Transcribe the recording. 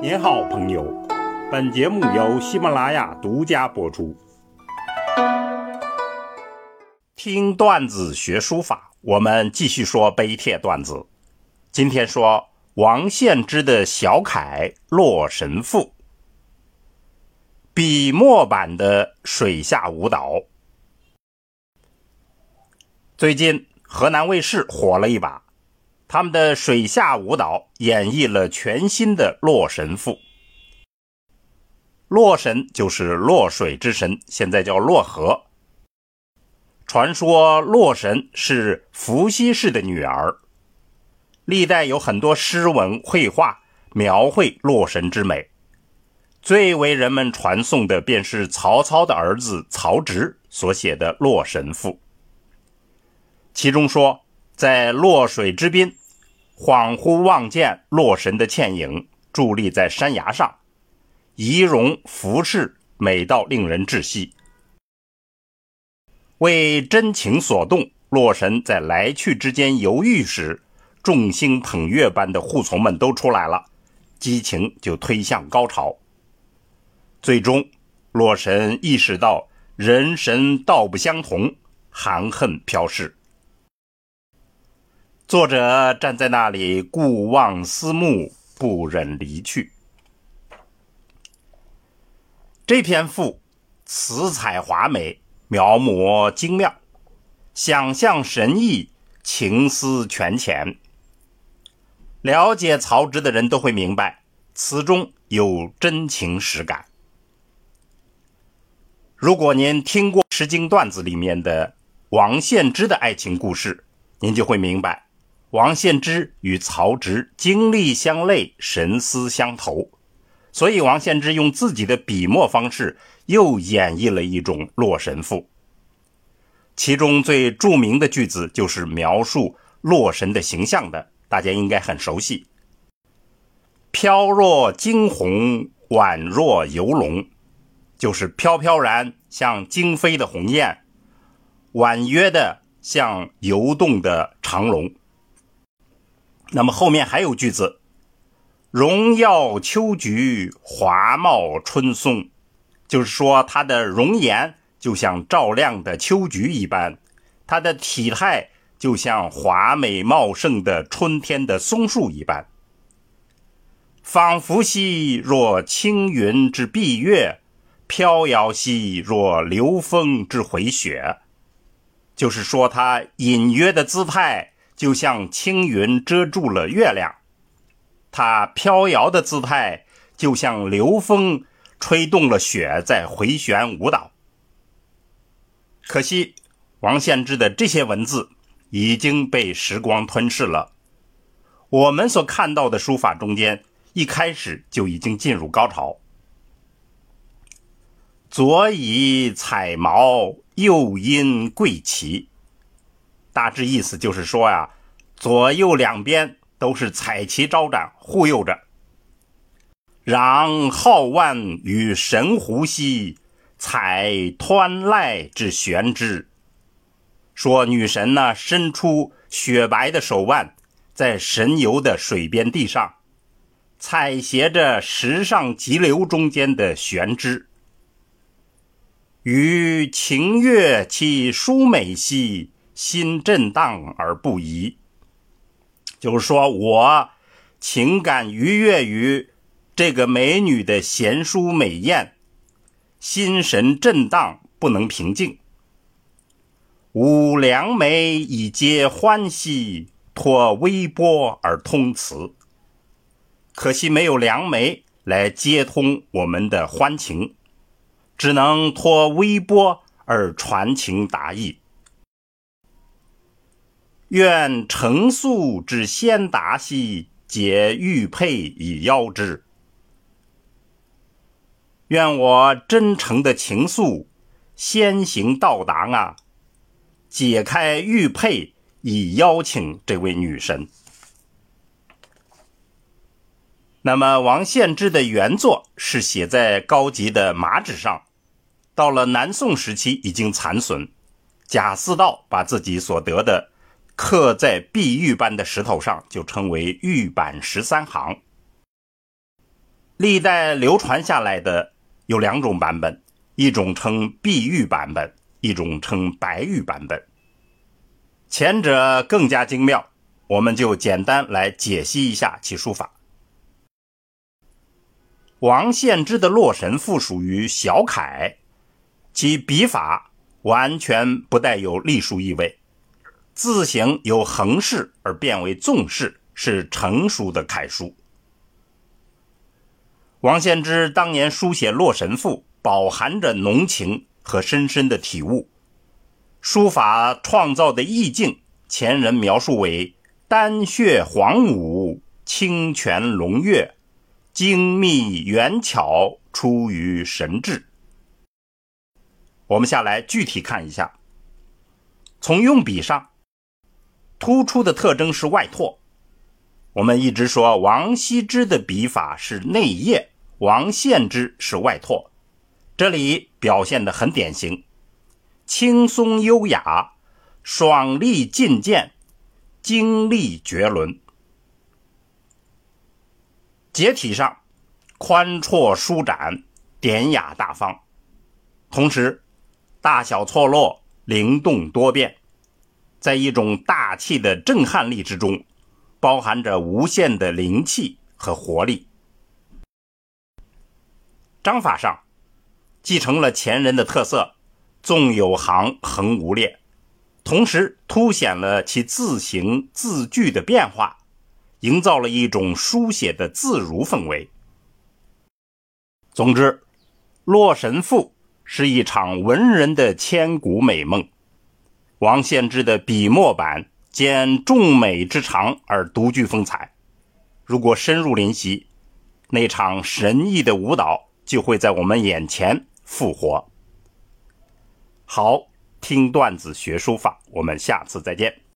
您好，朋友。本节目由喜马拉雅独家播出。听段子学书法，我们继续说碑帖段子。今天说王献之的小楷《洛神赋》，笔墨版的水下舞蹈。最近河南卫视火了一把，他们的水下舞蹈演绎了全新的《洛神赋》。洛神就是洛水之神，现在叫洛河。传说洛神是伏羲氏的女儿，历代有很多诗文绘画描绘洛神之美，最为人们传颂的便是曹操的儿子曹植所写的《洛神赋》。其中说，在洛水之滨，恍惚望见洛神的倩影，伫立在山崖上，仪容服饰美到令人窒息。为真情所动，洛神在来去之间犹豫时，众星捧月般的护从们都出来了，激情就推向高潮。最终，洛神意识到人神道不相同，含恨飘逝。作者站在那里，顾望思慕，不忍离去。这篇赋词采华美，描摹精妙，想象神异，情思全浅。了解曹植的人都会明白，词中有真情实感。如果您听过《诗经》段子里面的王献之的爱情故事，您就会明白。王献之与曹植经历相类，神思相投，所以王献之用自己的笔墨方式又演绎了一种《洛神赋》。其中最著名的句子就是描述洛神的形象的，大家应该很熟悉：“飘若惊鸿，宛若游龙”，就是飘飘然像惊飞的鸿雁，婉约的像游动的长龙。那么后面还有句子：“荣耀秋菊，华茂春松”，就是说它的容颜就像照亮的秋菊一般，它的体态就像华美茂盛的春天的松树一般。仿佛兮若轻云之蔽月，飘摇兮若流风之回雪，就是说它隐约的姿态。就像青云遮住了月亮，它飘摇的姿态就像流风吹动了雪在回旋舞蹈。可惜，王献之的这些文字已经被时光吞噬了。我们所看到的书法中间，一开始就已经进入高潮。左以彩毛，右因贵旗。大致意思就是说呀，左右两边都是彩旗招展，护佑着。攘皓腕与神狐兮，采湍濑之玄之。说女神呢，伸出雪白的手腕，在神游的水边地上，采撷着石上急流中间的玄之。与晴月其舒美兮。心震荡而不移，就是说我情感愉悦于这个美女的贤淑美艳，心神震荡不能平静。无良媒以接欢喜，托微波而通词。可惜没有良媒来接通我们的欢情，只能托微波而传情达意。愿成素之先达兮，解玉佩以邀之。愿我真诚的情愫先行到达啊，解开玉佩以邀请这位女神。那么王献之的原作是写在高级的麻纸上，到了南宋时期已经残损。贾似道把自己所得的。刻在碧玉般的石头上，就称为玉版十三行。历代流传下来的有两种版本，一种称碧玉版本，一种称白玉版本。前者更加精妙，我们就简单来解析一下其书法。王献之的《洛神赋》属于小楷，其笔法完全不带有隶书意味，字形由横式而变为纵式，是成熟的楷书。王献之当年书写《洛神赋》，饱含着浓情和深深的体悟。书法创造的意境，前人描述为丹血黄武，清泉龙跃，精密圆巧，出于神智。我们下来具体看一下，从用笔上，突出的特征是外拓。我们一直说王羲之的笔法是内掖。王献之是外拓，这里表现的很典型，轻松优雅，爽利进谏，精丽绝伦。结体上宽绰舒展，典雅大方，同时大小错落，灵动多变，在一种大气的震撼力之中，包含着无限的灵气和活力。章法上，继承了前人的特色，纵有行，横无列，同时凸显了其字形字句的变化，营造了一种书写的自如氛围。总之，《洛神赋》是一场文人的千古美梦。王献之的笔墨版兼众美之长而独具风采。如果深入临习，那场神异的舞蹈。就会在我们眼前复活。好，听段子学书法，我们下次再见。